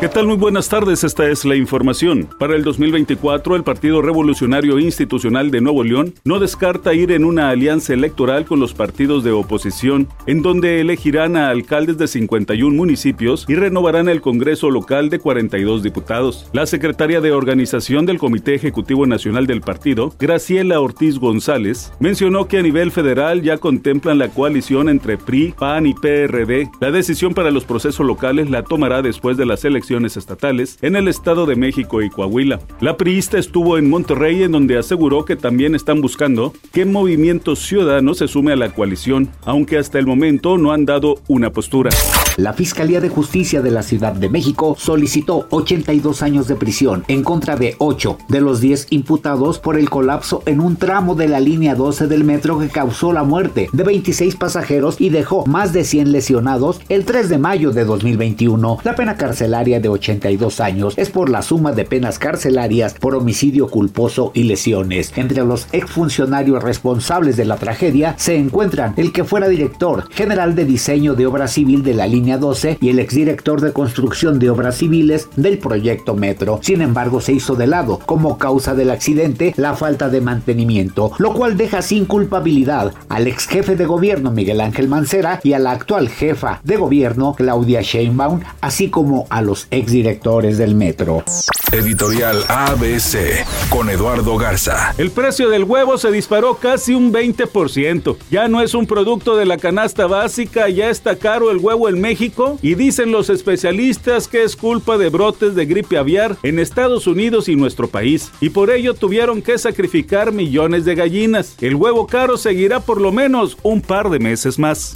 ¿Qué tal? Muy buenas tardes, esta es la información. Para el 2024, el Partido Revolucionario Institucional de Nuevo León no descarta ir en una alianza electoral con los partidos de oposición, en donde elegirán a alcaldes de 51 municipios y renovarán el Congreso local de 42 diputados. La secretaria de organización del Comité Ejecutivo Nacional del partido, Graciela Ortiz González, mencionó que a nivel federal ya contemplan la coalición entre PRI, PAN y PRD. La decisión para los procesos locales la tomará después de las elecciones estatales en el Estado de México y Coahuila. La priista estuvo en Monterrey en donde aseguró que también están buscando que Movimiento Ciudadano se sume a la coalición, aunque hasta el momento no han dado una postura. La Fiscalía de Justicia de la Ciudad de México solicitó 82 años de prisión en contra de 8 de los 10 imputados por el colapso en un tramo de la línea 12 del metro que causó la muerte de 26 pasajeros y dejó más de 100 lesionados el 3 de mayo de 2021. La pena carcelaria de 82 años es por la suma de penas carcelarias por homicidio culposo y lesiones. Entre los exfuncionarios responsables de la tragedia se encuentran el que fuera director general de diseño de obra civil de la línea 12 y el exdirector de construcción de obras civiles del proyecto Metro. Sin embargo, se hizo de lado como causa del accidente la falta de mantenimiento, lo cual deja sin culpabilidad al ex jefe de gobierno Miguel Ángel Mancera y a la actual jefa de gobierno Claudia Sheinbaum, así como a los exdirectores del metro. Editorial ABC con Eduardo Garza. El precio del huevo se disparó casi un 20%. Ya no es un producto de la canasta básica, ya está caro el huevo en México y dicen los especialistas que es culpa de brotes de gripe aviar en Estados Unidos y nuestro país. Y por ello tuvieron que sacrificar millones de gallinas. El huevo caro seguirá por lo menos un par de meses más.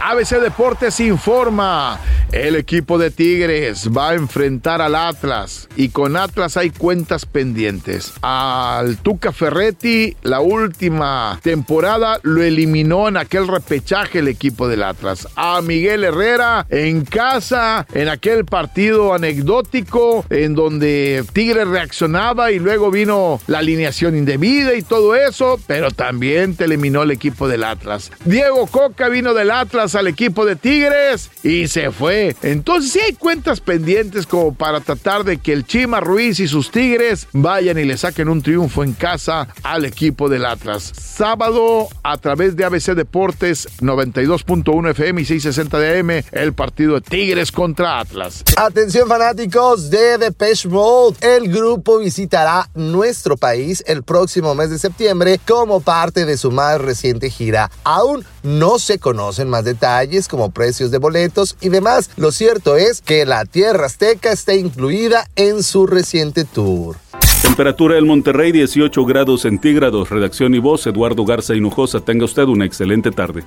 ABC Deportes informa. El equipo de Tigres va a enfrentar al Atlas y con Atlas hay cuentas pendientes. Al Tuca Ferretti, la última temporada lo eliminó en aquel repechaje el equipo del Atlas. A Miguel Herrera en casa, en aquel partido anecdótico en donde Tigres reaccionaba y luego vino la alineación indebida y todo eso, pero también te eliminó el equipo del Atlas. Diego Coca vino del Atlas al equipo de Tigres y se fue. Entonces sí hay cuentas pendientes como para tratar de que el Chima Ruiz y sus Tigres vayan y le saquen un triunfo en casa al equipo del Atlas. Sábado a través de ABC Deportes 92.1 FM y 660 de AM el partido de Tigres contra Atlas. Atención fanáticos de Depeche Mode, el grupo visitará nuestro país el próximo mes de septiembre como parte de su más reciente gira. Aún no se conocen más detalles como precios de boletos y demás. Lo cierto es que la Tierra Azteca está incluida en su reciente tour. Temperatura en Monterrey 18 grados centígrados. Redacción y voz Eduardo Garza Hinojosa. Tenga usted una excelente tarde.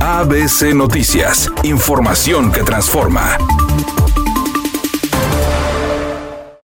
ABC Noticias. Información que transforma.